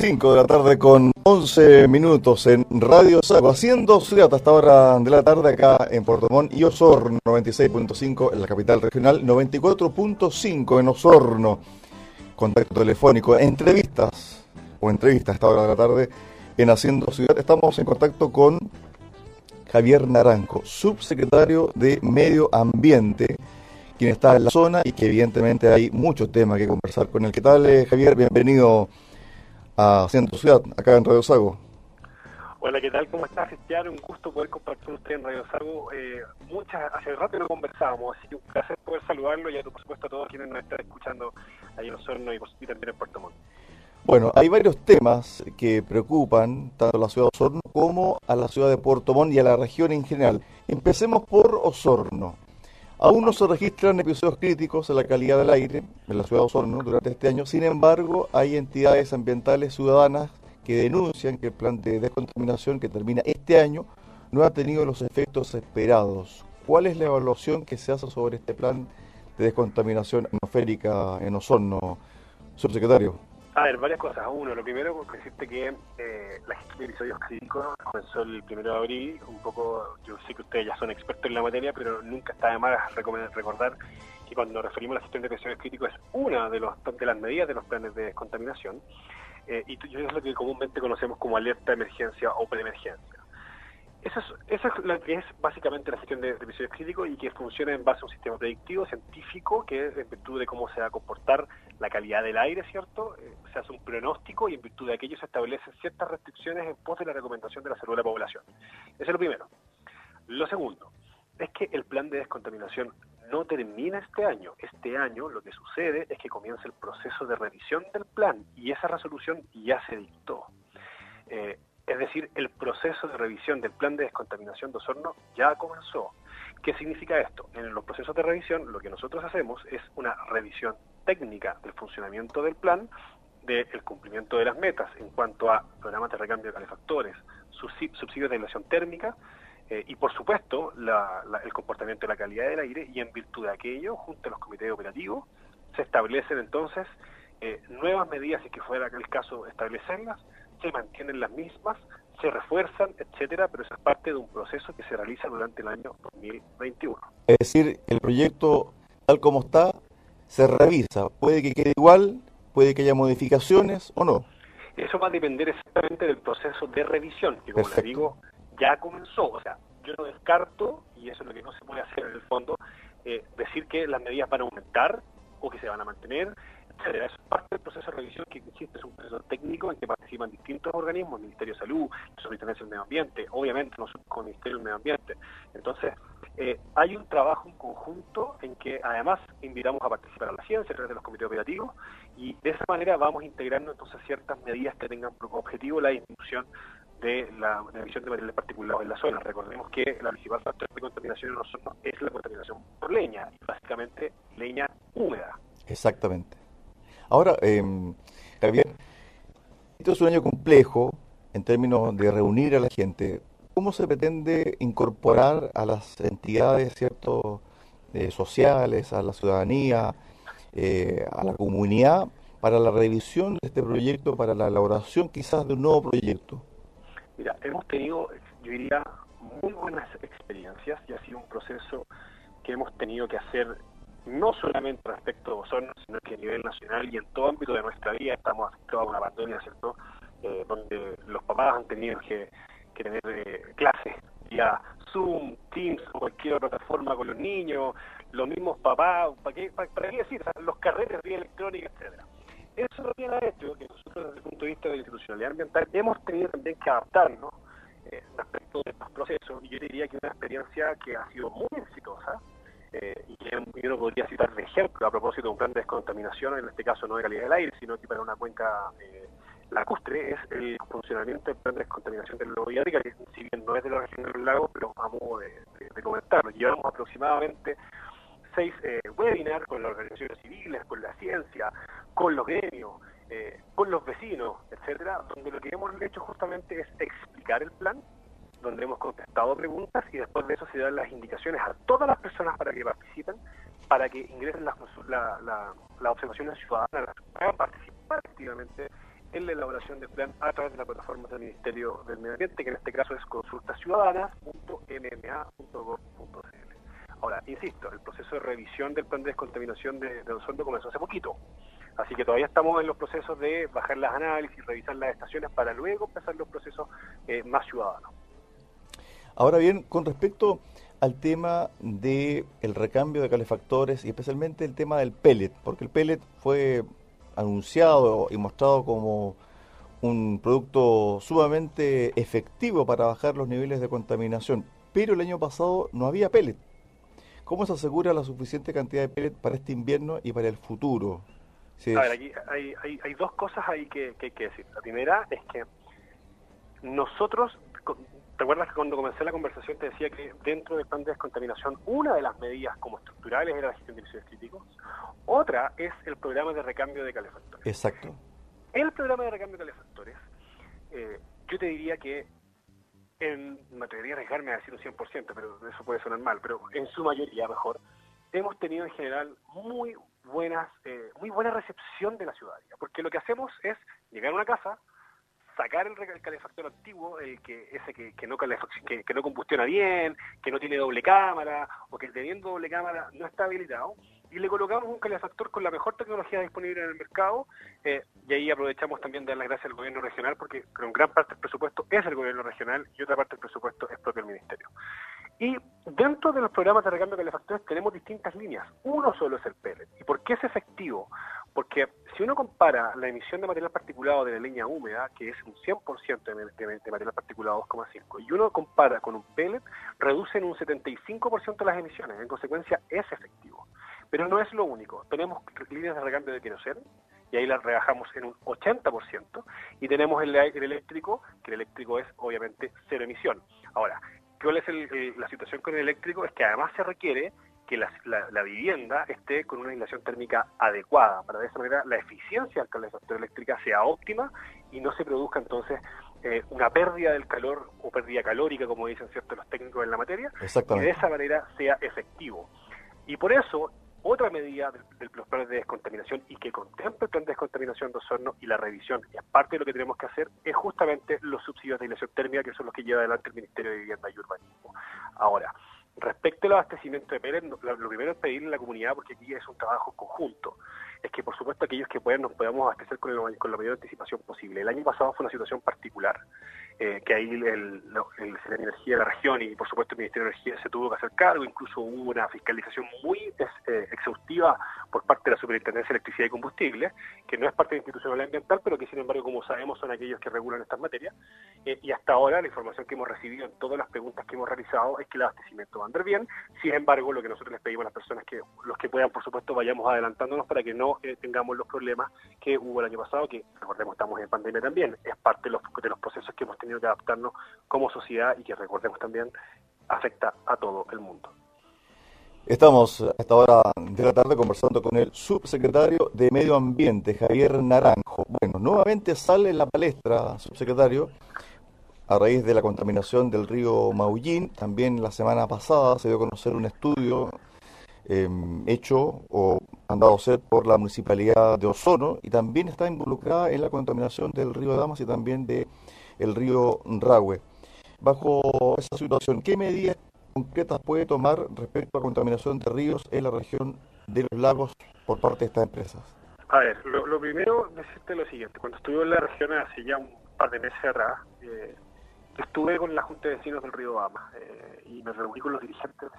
5 de la tarde con 11 minutos en Radio Sago, haciendo ciudad hasta hora de la tarde acá en Puerto Montt y Osorno, 96.5 en la capital regional, 94.5 en Osorno. Contacto telefónico, entrevistas o entrevistas a esta hora de la tarde en Haciendo Ciudad. Estamos en contacto con Javier Naranjo, subsecretario de Medio Ambiente, quien está en la zona y que evidentemente hay muchos temas que conversar con él. ¿Qué tal, eh, Javier? Bienvenido a Haciendo Ciudad, acá en Radio Sago. Hola, ¿qué tal? ¿Cómo estás, Cristian? Un gusto poder compartir con usted en Radio Sago. Eh, muchas, hace rato no conversábamos, así que un placer poder saludarlo y a por supuesto a todos quienes nos están escuchando ahí en Osorno y, y también en Puerto Montt. Bueno, hay varios temas que preocupan tanto a la ciudad de Osorno como a la ciudad de Puerto Montt y a la región en general. Empecemos por Osorno. Aún no se registran episodios críticos en la calidad del aire en la ciudad de Osorno durante este año. Sin embargo, hay entidades ambientales ciudadanas que denuncian que el plan de descontaminación que termina este año no ha tenido los efectos esperados. ¿Cuál es la evaluación que se hace sobre este plan de descontaminación atmosférica en Osorno, subsecretario? A ver, varias cosas. Uno, lo primero, decirte que eh, la gestión de episodios críticos comenzó el primero de abril. Un poco, yo sé que ustedes ya son expertos en la materia, pero nunca está de más recordar que cuando nos referimos a la gestión de episodios críticos es una de, los, de las medidas de los planes de descontaminación. Eh, y es lo que comúnmente conocemos como alerta de emergencia o preemergencia. Eso es, eso es lo que es básicamente la gestión de, episodios críticos y que funciona en base a un sistema predictivo, científico, que es en virtud de cómo se va a comportar la calidad del aire, ¿cierto? Eh, se hace un pronóstico y en virtud de aquello se establecen ciertas restricciones en pos de la recomendación de la salud de la población. Eso es lo primero. Lo segundo es que el plan de descontaminación no termina este año. Este año lo que sucede es que comienza el proceso de revisión del plan y esa resolución ya se dictó. Eh, es decir, el proceso de revisión del plan de descontaminación de Osorno ya comenzó. ¿Qué significa esto? En los procesos de revisión lo que nosotros hacemos es una revisión técnica del funcionamiento del plan, del cumplimiento de las metas en cuanto a programas de recambio de calefactores, subsidios de aislación térmica eh, y por supuesto el comportamiento de la calidad del aire y en virtud de aquello, junto a los comités operativos, se establecen entonces eh, nuevas medidas, si fuera el caso establecerlas, se mantienen las mismas, se refuerzan, etcétera, pero eso es parte de un proceso que se realiza durante el año 2021. Es decir, el proyecto tal como está se revisa, puede que quede igual, puede que haya modificaciones o no. Eso va a depender exactamente del proceso de revisión, que como les digo, ya comenzó. O sea, yo no descarto, y eso es lo que no se puede hacer en el fondo, eh, decir que las medidas van a aumentar o que se van a mantener, es parte del proceso de revisión que existe, es un proceso técnico en que participan distintos organismos, el Ministerio de Salud, el Superintendencia del Medio Ambiente, obviamente nosotros con el Ministerio del Medio Ambiente. Entonces, eh, hay un trabajo en conjunto en que además invitamos a participar a la ciencia a través de los comités operativos y de esa manera vamos integrando entonces ciertas medidas que tengan como objetivo la disminución de la emisión de materiales particulados en la zona. Recordemos que la principal factor de contaminación en nosotros es la contaminación por leña, básicamente leña húmeda. Exactamente. Ahora, eh, Javier, esto es un año complejo en términos de reunir a la gente. ¿Cómo se pretende incorporar a las entidades cierto, eh, sociales, a la ciudadanía, eh, a la comunidad, para la revisión de este proyecto, para la elaboración quizás de un nuevo proyecto? Mira, hemos tenido, yo diría, muy buenas experiencias y ha sido un proceso que hemos tenido que hacer no solamente respecto a Osorno, sino que a nivel nacional y en todo ámbito de nuestra vida estamos afectados a una pandemia, ¿cierto? Eh, donde los papás han tenido que, tener eh, clases vía Zoom, Teams o cualquier otra plataforma con los niños, los mismos papás, ¿para qué, para, qué decir? los carretes vía electrónica, etcétera. Eso lo ha hecho que nosotros desde el punto de vista de la institucionalidad ambiental hemos tenido también que adaptarnos eh, respecto de estos procesos y yo diría que una experiencia que ha sido muy exitosa, eh, y que yo no podría citar de ejemplo a propósito de un plan de descontaminación, en este caso no de calidad del aire, sino que para una cuenca eh, lacustre, es el funcionamiento del plan de descontaminación del lago Villarrica, que si bien no es de la región de los lagos, pero vamos de, de, comentarlo. Llevamos aproximadamente seis eh, webinars con las organizaciones civiles, con la ciencia, con los gremios, eh, con los vecinos, etcétera, donde lo que hemos hecho justamente es explicar el plan, donde hemos contestado preguntas y después de eso se dan las indicaciones a todas las personas para que participen, para que ingresen las, la, la, observaciones ciudadanas, para participar activamente en la elaboración del plan a través de la plataforma del Ministerio del Medio Ambiente, que en este caso es consultasiudadanas.mma.gov.cl. Ahora, insisto, el proceso de revisión del plan de descontaminación de, de Osorno comenzó hace poquito. Así que todavía estamos en los procesos de bajar las análisis, revisar las estaciones para luego empezar los procesos eh, más ciudadanos. Ahora bien, con respecto al tema del el recambio de calefactores y especialmente el tema del pellet, porque el pellet fue anunciado y mostrado como un producto sumamente efectivo para bajar los niveles de contaminación, pero el año pasado no había pellet. ¿Cómo se asegura la suficiente cantidad de pellet para este invierno y para el futuro? A ver, aquí hay, hay, hay, dos cosas ahí que, que hay que decir. La primera es que nosotros ¿Te acuerdas que cuando comencé la conversación te decía que dentro del plan de descontaminación una de las medidas como estructurales era la gestión de residuos críticos? Otra es el programa de recambio de calefactores. Exacto. El programa de recambio de calefactores, eh, yo te diría que, en, me atrevería a arriesgarme a decir un 100%, pero eso puede sonar mal, pero en su mayoría mejor, hemos tenido en general muy buenas, eh, muy buena recepción de la ciudadanía, porque lo que hacemos es llegar a una casa, sacar el, calefactor antiguo, el que ese que, que no que, que, no combustiona bien, que no tiene doble cámara o que teniendo doble cámara no está habilitado y le colocamos un calefactor con la mejor tecnología disponible en el mercado eh, y ahí aprovechamos también de dar las gracias al gobierno regional porque con gran parte del presupuesto es el gobierno regional y otra parte del presupuesto es propio del ministerio. Y dentro de los programas de recambio de calefactores tenemos distintas líneas. Uno solo es el pellet. ¿Y por qué es efectivo? Porque si uno compara la emisión de material particulado de la leña húmeda, que es un 100% de, de, material particulado 2,5, y uno compara con un pellet, reducen un 75% las emisiones. En consecuencia, es efectivo. Pero no es lo único. Tenemos líneas de recambio de queroseno, y ahí las rebajamos en un 80%, y tenemos el, el eléctrico, que el eléctrico es obviamente cero emisión. Ahora, ¿Cuál es la situación con el eléctrico? Es que además se requiere que la, vivienda esté con una aislación térmica adecuada, para de esa manera la eficiencia del calefactor eléctrica sea óptima y no se produzca entonces eh, una pérdida del calor o pérdida calórica, como dicen ciertos los técnicos en la materia, y de esa manera sea efectivo. Y por eso otra medida de, los planes de descontaminación y que contempla el plan de descontaminación de ozono y la revisión, y aparte de lo que tenemos que hacer, es justamente los subsidios de aislación térmica, que son los que lleva adelante el Ministerio de Vivienda y Urbanismo. Ahora, respecto al abastecimiento de Pérez, lo, primero es pedirle a la comunidad, porque aquí es un trabajo conjunto, es que por supuesto aquellos que puedan nos podamos abastecer con, con la mayor anticipación posible. El año pasado fue una situación particular. Eh, que ahí el, el, el, de Energía de la región y por supuesto el Ministerio de Energía se tuvo que hacer cargo, incluso hubo una fiscalización muy eh, exhaustiva por parte de la Superintendencia de Electricidad y Combustible, que no es parte de institucional ambiental, pero que sin embargo, como sabemos, son aquellos que regulan estas materias. Eh, y hasta ahora la información que hemos recibido en todas las preguntas que hemos realizado es que el abastecimiento va a andar bien. Sin embargo, lo que nosotros les pedimos a las personas que los que puedan, por supuesto, vayamos adelantándonos para que no tengamos los problemas que hubo el año pasado, que recordemos estamos en pandemia también, es parte de los, de los procesos que hemos tenido que adaptarnos como sociedad y que recordemos también afecta a todo el mundo. Estamos a esta hora de la tarde conversando con el subsecretario de Medio Ambiente, Javier Naranjo. Bueno, nuevamente sale en la palestra, subsecretario, a raíz de la contaminación del río Maullín. También la semana pasada se dio a conocer un estudio em, hecho o mandado hacer por la municipalidad de Ozono y también está involucrada en la contaminación del río Damas y también de el río Rahue. Bajo esa situación, ¿qué medidas concretas puede tomar respecto a contaminación de ríos en la región de los lagos por parte de estas empresas? A ver, lo, primero decirte lo siguiente. Cuando estuve en la región hace ya un par de meses atrás, eh, estuve con la Junta de Vecinos del Río Bama eh, y me reuní con los dirigentes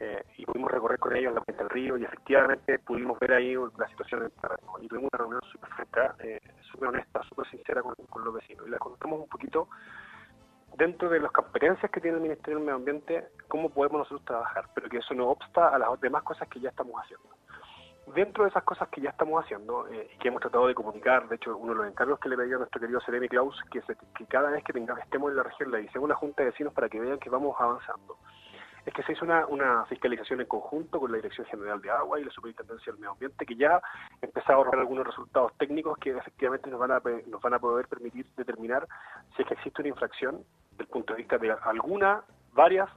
eh, y pudimos recorrer con ellos la cuenta del río y efectivamente pudimos ver ahí la situación del terreno. Y tuvimos una reunión súper franca, eh, súper honesta, súper sincera con, con, los vecinos. Y les contamos un poquito, dentro de las competencias que tiene el Ministerio del Medio Ambiente, cómo podemos nosotros trabajar, pero que eso no obsta a las demás cosas que ya estamos haciendo. Dentro de esas cosas que ya estamos haciendo eh, y que hemos tratado de comunicar, de hecho, uno de los encargos que le pedí a nuestro querido Seremi Klaus, que, que cada vez que tengamos, estemos en la región le hicimos una junta de vecinos para que vean que vamos avanzando es que se hizo una, fiscalización en conjunto con la Dirección General de Agua y la Superintendencia del Medio Ambiente, que ya empezó a ahorrar algunos resultados técnicos que efectivamente nos van a, nos van a poder permitir determinar si es que existe una infracción desde el punto de vista de alguna, varias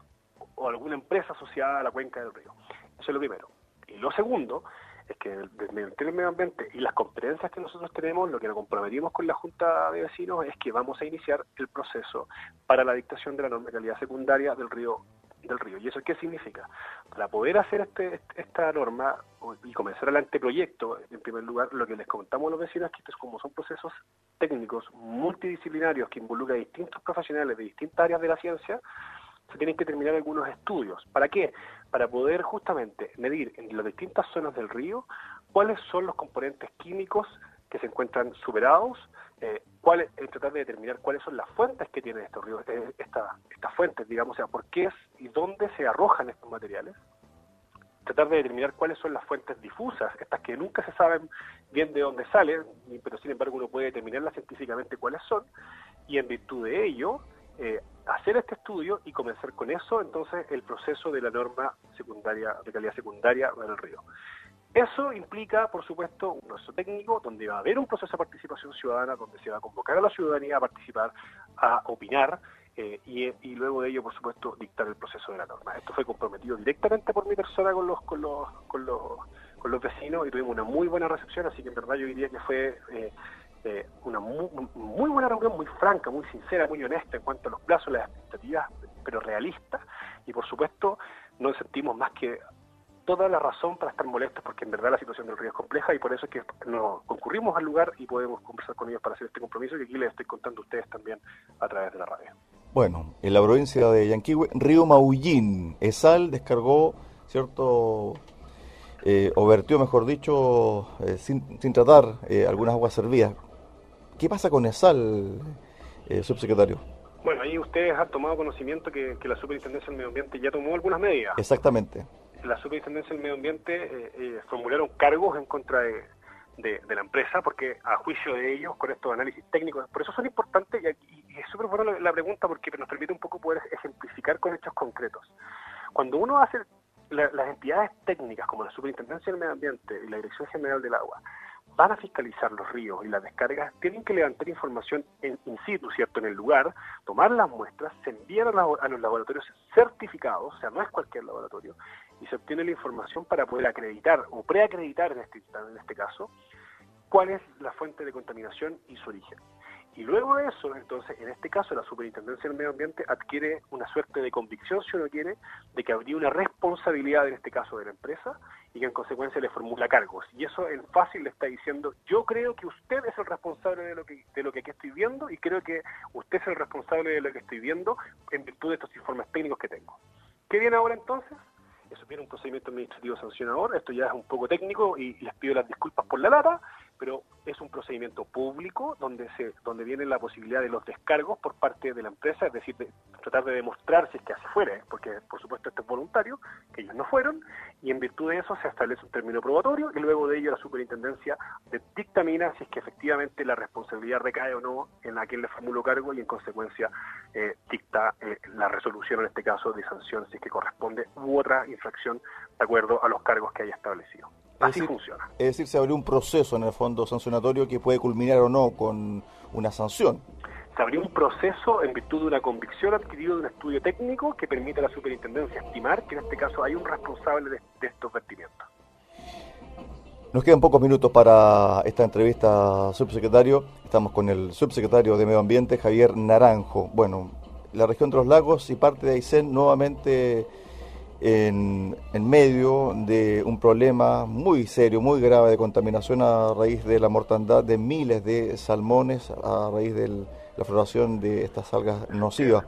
o alguna empresa asociada a la cuenca del río. Eso es lo primero. Y lo segundo es que desde el medio ambiente y las competencias que nosotros tenemos, lo que nos comprometimos con la Junta de Vecinos es que vamos a iniciar el proceso para la dictación de la norma de calidad secundaria del río del río. ¿Y eso qué significa? Para poder hacer este, esta norma y comenzar el anteproyecto, en primer lugar, lo que les comentamos a los vecinos es que estos como son procesos técnicos multidisciplinarios que involucran a distintos profesionales de distintas áreas de la ciencia, se tienen que terminar algunos estudios. ¿Para qué? Para poder justamente medir en las distintas zonas del río cuáles son los componentes químicos que se encuentran superados, eh, cuál, tratar de determinar cuáles son las fuentes que tienen estos ríos, eh, estas fuentes, digamos, o sea, por qué es y dónde se arrojan estos materiales, tratar de determinar cuáles son las fuentes difusas, estas que nunca se saben bien de dónde salen, pero sin embargo uno puede determinarlas científicamente cuáles son, y en virtud de ello, eh, hacer este estudio y comenzar con eso, entonces, el proceso de la norma secundaria, de calidad secundaria del río. Eso implica, por supuesto, un proceso técnico donde va a haber un proceso de participación ciudadana, donde se va a convocar a la ciudadanía a participar, a opinar, eh, y, luego de ello, por supuesto, dictar el proceso de la norma. Esto fue comprometido directamente por mi persona con los, con los, con los, con los vecinos y tuvimos una muy buena recepción, así que en verdad yo diría que fue eh, eh, una muy, muy, buena reunión, muy franca, muy sincera, muy honesta en cuanto a los plazos, las expectativas, pero realistas, y por supuesto no sentimos más que toda la razón para estar molestos porque en verdad la situación del río es compleja y por eso es que nos concurrimos al lugar y podemos conversar con ellos para hacer este compromiso que aquí les estoy contando a ustedes también a través de la radio. Bueno, en la provincia de Yanquihue, Río Maullín, ESAL descargó, ¿cierto? Eh, o vertió, mejor dicho, eh, sin, sin, tratar eh, algunas aguas servidas. ¿Qué pasa con ESAL, eh, subsecretario? Bueno, ahí ustedes han tomado conocimiento que, que la Superintendencia del Medio Ambiente ya tomó algunas medidas. Exactamente la Superintendencia del Medio Ambiente eh, eh, formularon cargos en contra de, la empresa, porque a juicio de ellos, con estos análisis técnicos, por eso son importantes y, es súper buena la, pregunta porque nos permite un poco poder ejemplificar con hechos concretos. Cuando uno hace las entidades técnicas como la Superintendencia del Medio Ambiente y la Dirección General del Agua, van a fiscalizar los ríos y las descargas, tienen que levantar información en in situ, ¿cierto? En el lugar, tomar las muestras, se envían a, los laboratorios certificados, o sea, no es cualquier laboratorio, y se obtiene la información para poder acreditar o preacreditar este, en este caso cuál es la fuente de contaminación y su origen. Y luego de eso, entonces, en este caso, la Superintendencia del Medio Ambiente adquiere una suerte de convicción, si uno quiere, de que habría una responsabilidad, en este caso, de la empresa, y que en consecuencia le formula cargos. Y eso en fácil le está diciendo, yo creo que usted es el responsable de lo que, de lo que aquí estoy viendo, y creo que usted es el responsable de lo que estoy viendo en virtud de estos informes técnicos que tengo. ¿Qué viene ahora entonces? eso viene un procedimiento administrativo sancionador, esto ya es un poco técnico y les pido las disculpas por la lata, pero es un procedimiento público donde se donde viene la posibilidad de los descargos por parte de la empresa, es decir, de tratar de demostrar si es que así fuera, ¿eh? porque por supuesto esto es voluntario, que ellos no fueron, y en virtud de eso se establece un término probatorio y luego de ello la superintendencia dictamina si es que efectivamente la responsabilidad recae o no en a quien le formuló cargo y en consecuencia eh, dicta eh, la resolución en este caso de sanción si es que corresponde u otra infracción de acuerdo a los cargos que haya establecido. Así funciona. Es decir, se abrió un proceso en el fondo sancionatorio que puede culminar o no con una sanción. Se abrió un proceso en virtud de una convicción adquirida de un estudio técnico que permite a la superintendencia estimar que en este caso hay un responsable de, estos vertimientos. Nos quedan pocos minutos para esta entrevista, subsecretario. Estamos con el subsecretario de Medio Ambiente, Javier Naranjo. Bueno, la región de los lagos y parte de Aysén nuevamente en, medio de un problema muy serio, muy grave de contaminación a raíz de la mortandad de miles de salmones a raíz de la floración de estas algas nocivas.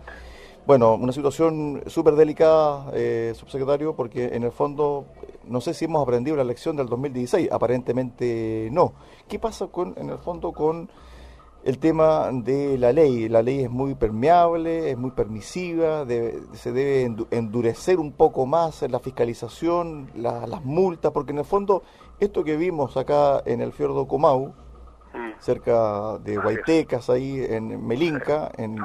Bueno, una situación súper delicada, eh, subsecretario, porque en el fondo no sé si hemos aprendido la lección del 2016, aparentemente no. ¿Qué pasa con, en el fondo con el tema de la ley. La ley es muy permeable, es muy permisiva, se debe endurecer un poco más en la fiscalización, las multas, porque en el fondo esto que vimos acá en el fiordo Comau, mm. cerca de Guaitecas, ahí en Melinca, en,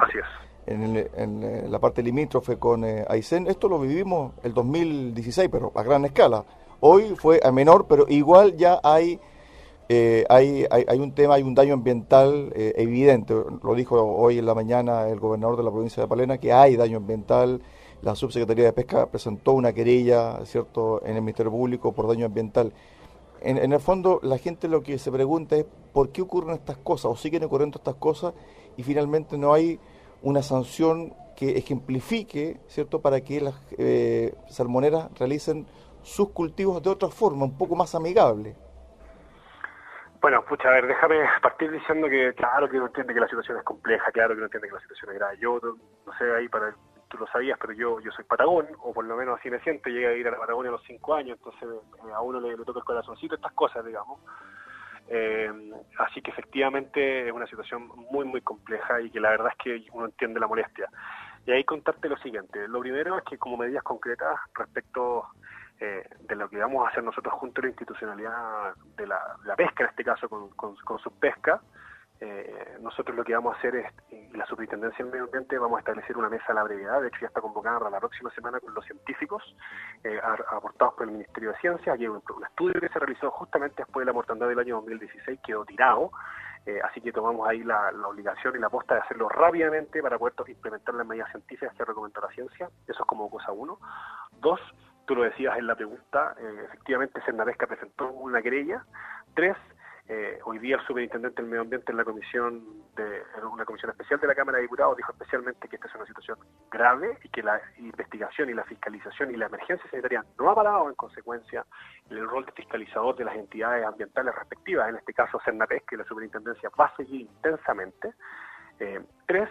en, la parte limítrofe con eh, Aysén, esto lo vivimos el 2016, pero a gran escala. Hoy fue a menor, pero igual ya hay eh, hay, hay, un tema, hay un daño ambiental eh, evidente. Lo dijo hoy en la mañana el gobernador de la provincia de Palena, que hay daño ambiental. La subsecretaría de Pesca presentó una querella, ¿cierto?, en el Ministerio Público por daño ambiental. en, el fondo la gente lo que se pregunta es por qué ocurren estas cosas o siguen ocurriendo estas cosas y finalmente no hay una sanción que ejemplifique, ¿cierto?, para que las eh, salmoneras realicen sus cultivos de otra forma, un poco más amigable. Bueno, pucha, a ver, déjame partir diciendo que claro que uno entiende que la situación es compleja, claro que uno entiende que la situación es grave. Yo, no sé, ahí para tú lo sabías, pero yo yo soy patagón, o por lo menos así me siento, llegué a ir a la Patagonia a los cinco años, entonces eh, a uno le, toca el corazoncito estas cosas, digamos. Eh, así que efectivamente es una situación muy, muy compleja y que la verdad es que uno entiende la molestia. Y ahí contarte lo siguiente. Lo primero es que como medidas concretas respecto eh, de lo que vamos a hacer nosotros junto a la institucionalidad de la, pesca, en este caso con, con, con su pesca, eh, nosotros lo que vamos a hacer es, y la Superintendencia del Medio Ambiente, vamos a establecer una mesa a la brevedad, de hecho ya está convocada para la próxima semana con los científicos eh, aportados por el Ministerio de Ciencia, aquí hay un, estudio que se realizó justamente después de la mortandad del año 2016, quedó tirado, eh, así que tomamos ahí la, obligación y la aposta de hacerlo rápidamente para poder implementar las medidas científicas que recomendó la ciencia, eso es como cosa uno. Dos, tú lo decías en la pregunta, efectivamente Sernavesca presentó una querella. Tres, eh, hoy día el superintendente del medio ambiente en la comisión de una comisión especial de la Cámara de Diputados dijo especialmente que esta es una situación grave y que la investigación y la fiscalización y la emergencia sanitaria no ha parado en consecuencia el rol de fiscalizador de las entidades ambientales respectivas, en este caso Cernapes, que la superintendencia va a seguir intensamente. Eh, tres,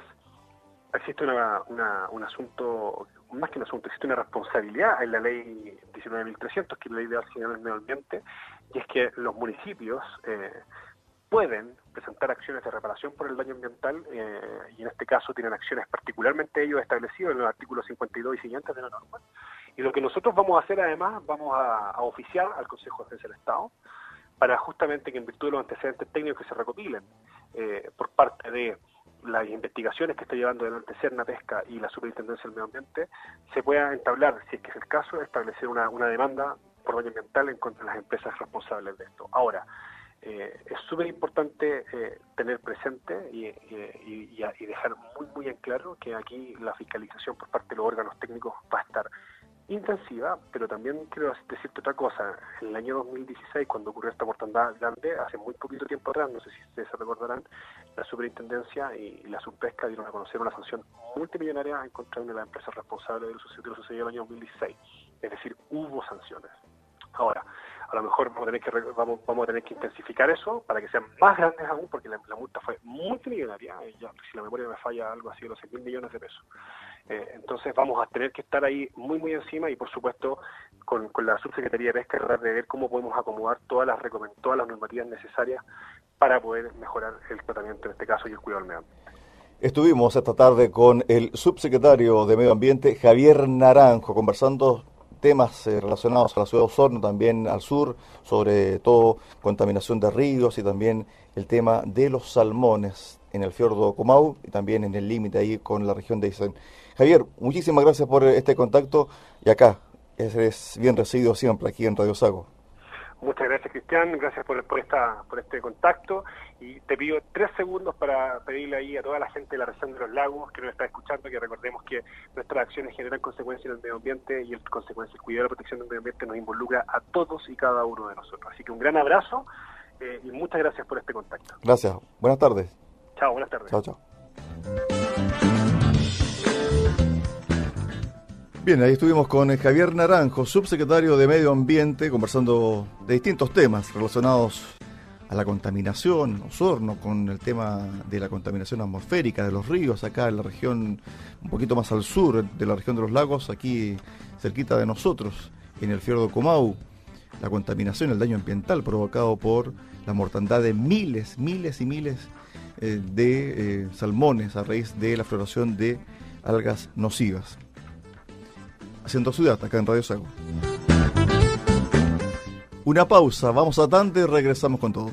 existe una, un asunto, más que un asunto, existe una responsabilidad en la ley 19.300, que es la ley de del medio ambiente, y es que los municipios eh, pueden presentar acciones de reparación por el daño ambiental eh, y en este caso tienen acciones particularmente ellos establecidos en los artículos 52 y siguientes de la norma. Y lo que nosotros vamos a hacer además, vamos a, oficiar al Consejo de Defensa del Estado para justamente que en virtud de los antecedentes técnicos que se recopilen eh, por parte de las investigaciones que está llevando adelante Cerna Pesca y la Superintendencia del Medio Ambiente, se pueda entablar, si es que es el caso, establecer una, una demanda por daño ambiental en contra de las empresas responsables de esto. Ahora, eh, es súper importante eh, tener presente y, y, dejar muy, muy en claro que aquí la fiscalización por parte de los órganos técnicos va a estar intensiva, pero también quiero decirte otra cosa. En el año 2016, cuando ocurrió esta mortandad grande, hace muy poquito tiempo atrás, no sé si ustedes se recordarán, la superintendencia y, la subpesca dieron a conocer una sanción multimillonaria en contra de una de las empresas responsables de lo sucedido, en el año 2016. Es decir, hubo sanciones. Ahora, a lo mejor vamos a tener que vamos, intensificar eso para que sean más grandes aún, porque la, multa fue multimillonaria, eh, ya, si la memoria me falla, algo así de los 6 mil millones de pesos. Eh, entonces vamos a tener que estar ahí muy, muy encima y, por supuesto, con, la Subsecretaría de Pesca tratar de ver cómo podemos acomodar todas las, todas las normativas necesarias para poder mejorar el tratamiento en este caso y el cuidado del medio. Estuvimos esta tarde con el subsecretario de Medio Ambiente, Javier Naranjo, conversando temas eh, relacionados a la ciudad de Osorno, también al sur, sobre todo contaminación de ríos y también el tema de los salmones en el fiordo Comau y también en el límite ahí con la región de Isen. Javier, muchísimas gracias por este contacto y acá es bien recibido siempre aquí en Radio Sago. Muchas gracias, Cristian. Gracias por, por, esta, por este contacto. Y te pido tres segundos para pedirle ahí a toda la gente de la región de los lagos que nos está escuchando que recordemos que nuestras acciones generan consecuencias en el medio ambiente y el consecuencia, el cuidado y la protección del medio ambiente nos involucra a todos y cada uno de nosotros. Así que un gran abrazo eh, y muchas gracias por este contacto. Gracias. Buenas tardes. Chao, buenas tardes. Chao, chao. Bien, ahí estuvimos con Javier Naranjo, subsecretario de Medio Ambiente, conversando de distintos temas relacionados a la contaminación, Osorno, con el tema de la contaminación atmosférica de los ríos, acá en la región un poquito más al sur de la región de los lagos, aquí cerquita de nosotros, en el fiordo Comau, la contaminación, el daño ambiental provocado por la mortandad de miles, miles y miles eh, de eh, salmones a raíz de la floración de algas nocivas haciendo ciudad acá en Radio Sago. Una pausa, vamos a tanto y regresamos con todo.